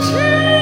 是。